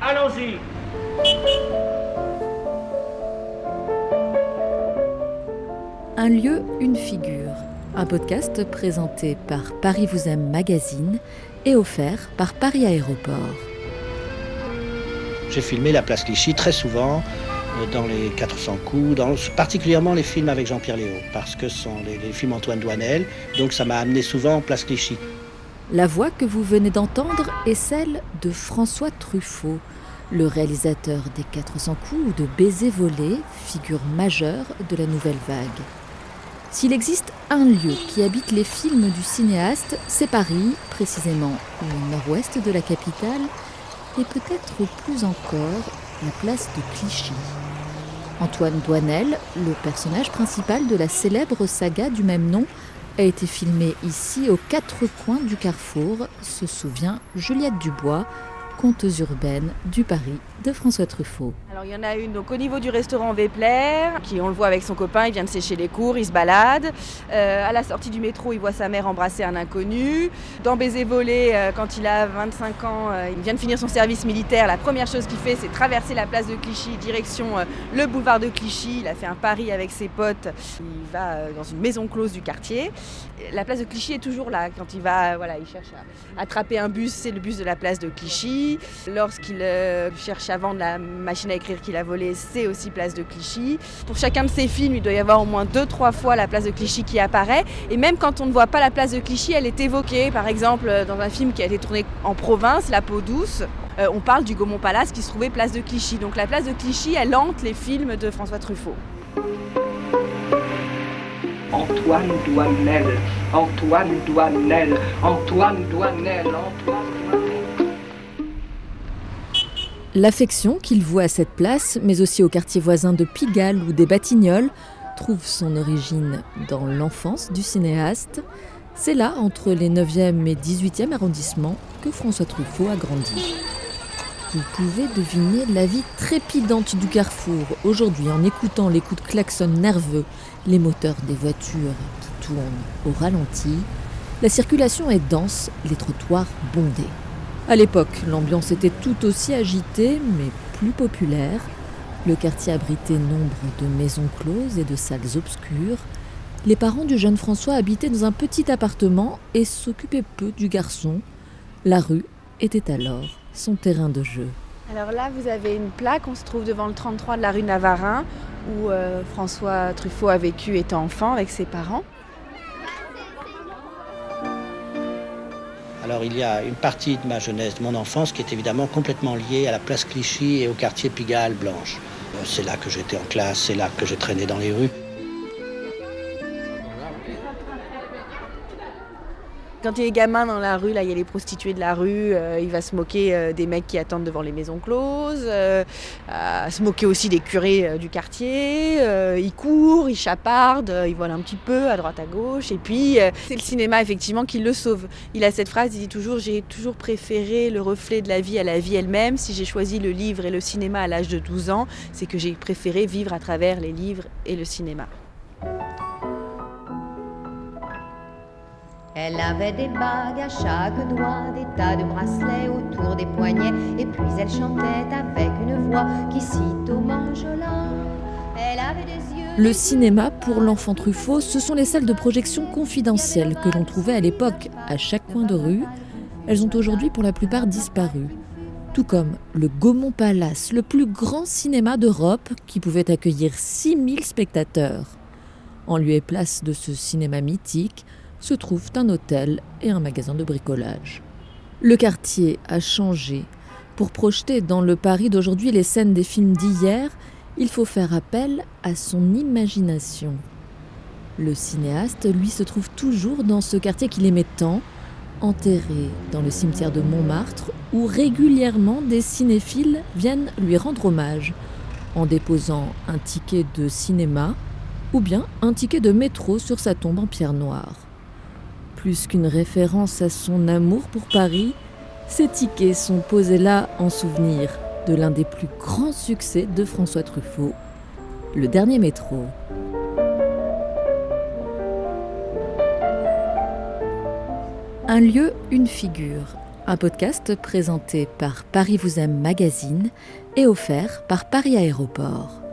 Allons-y. Un lieu, une figure. Un podcast présenté par Paris vous aime magazine et offert par Paris Aéroport. J'ai filmé la place Clichy très souvent euh, dans les 400 coups, dans, particulièrement les films avec Jean-Pierre Léo, parce que ce sont les, les films Antoine Douanel, donc ça m'a amené souvent en place Clichy. La voix que vous venez d'entendre est celle de François Truffaut, le réalisateur des 400 coups ou de Baiser volé, figure majeure de la nouvelle vague. S'il existe un lieu qui habite les films du cinéaste, c'est Paris, précisément le nord-ouest de la capitale, et peut-être plus encore la place de Clichy. Antoine Douanel, le personnage principal de la célèbre saga du même nom, a été filmé ici aux quatre coins du carrefour, se souvient Juliette Dubois, contes urbaines du Paris de François Truffaut. Alors il y en a une donc au niveau du restaurant Vepler, qui on le voit avec son copain, il vient de sécher les cours, il se balade. Euh, à la sortie du métro, il voit sa mère embrasser un inconnu. Dans Baiser volé, euh, quand il a 25 ans, euh, il vient de finir son service militaire. La première chose qu'il fait, c'est traverser la place de Clichy, direction le boulevard de Clichy. Il a fait un pari avec ses potes. Il va dans une maison close du quartier. La place de Clichy est toujours là. Quand il va, voilà, il cherche à attraper un bus, c'est le bus de la place de Clichy. Lorsqu'il euh, cherche à vendre la machine à écrire qu'il a volée, c'est aussi place de Clichy. Pour chacun de ses films, il doit y avoir au moins deux, trois fois la place de Clichy qui apparaît. Et même quand on ne voit pas la place de Clichy, elle est évoquée. Par exemple, dans un film qui a été tourné en province, La peau douce, euh, on parle du Gaumont Palace qui se trouvait place de Clichy. Donc la place de Clichy, elle hante les films de François Truffaut. Antoine Douanel, Antoine Douanel, Antoine Douanel, Antoine Douanel. L'affection qu'il voue à cette place, mais aussi au quartier voisin de Pigalle ou des Batignolles, trouve son origine dans l'enfance du cinéaste. C'est là, entre les 9e et 18e arrondissements, que François Truffaut a grandi. Vous pouvez deviner la vie trépidante du carrefour aujourd'hui en écoutant les coups de klaxon nerveux, les moteurs des voitures qui tournent au ralenti. La circulation est dense, les trottoirs bondés. À l'époque, l'ambiance était tout aussi agitée, mais plus populaire. Le quartier abritait nombre de maisons closes et de salles obscures. Les parents du jeune François habitaient dans un petit appartement et s'occupaient peu du garçon. La rue était alors son terrain de jeu. Alors là, vous avez une plaque, on se trouve devant le 33 de la rue Navarin, où euh, François Truffaut a vécu étant enfant avec ses parents. Alors il y a une partie de ma jeunesse, de mon enfance, qui est évidemment complètement liée à la place Clichy et au quartier Pigalle-Blanche. Euh, C'est là que j'étais en classe, c'est là que je traînais dans les rues. Quand il est gamin dans la rue, là, il y a les prostituées de la rue, euh, il va se moquer euh, des mecs qui attendent devant les maisons closes, euh, se moquer aussi des curés du quartier, il court, il chaparde, il vole un petit peu à droite à gauche, et puis c'est le cinéma effectivement qui le sauve. Il a cette phrase, il dit toujours j'ai toujours préféré le reflet de la vie à la vie elle-même. Si j'ai choisi le livre et le cinéma à l'âge de 12 ans, c'est que j'ai préféré vivre à travers les livres et le cinéma. Elle avait des bagues à chaque doigt, des tas de bracelets autour des poignets, et puis elle chantait avec une voix qui sitôt m'enjola. Elle avait des yeux. Le cinéma pour l'enfant Truffaut, ce sont les salles de projection confidentielles que l'on trouvait à l'époque à chaque coin de rue. Elles ont aujourd'hui pour la plupart disparu. Tout comme le Gaumont Palace, le plus grand cinéma d'Europe qui pouvait accueillir 6000 spectateurs. En lieu et place de ce cinéma mythique se trouvent un hôtel et un magasin de bricolage. Le quartier a changé. Pour projeter dans le Paris d'aujourd'hui les scènes des films d'hier, il faut faire appel à son imagination. Le cinéaste, lui, se trouve toujours dans ce quartier qu'il aimait tant, enterré dans le cimetière de Montmartre, où régulièrement des cinéphiles viennent lui rendre hommage, en déposant un ticket de cinéma ou bien un ticket de métro sur sa tombe en pierre noire. Plus qu'une référence à son amour pour Paris, ces tickets sont posés là en souvenir de l'un des plus grands succès de François Truffaut, le dernier métro. Un lieu, une figure. un podcast présenté par Paris vous aime magazine et offert par Paris Aéroport.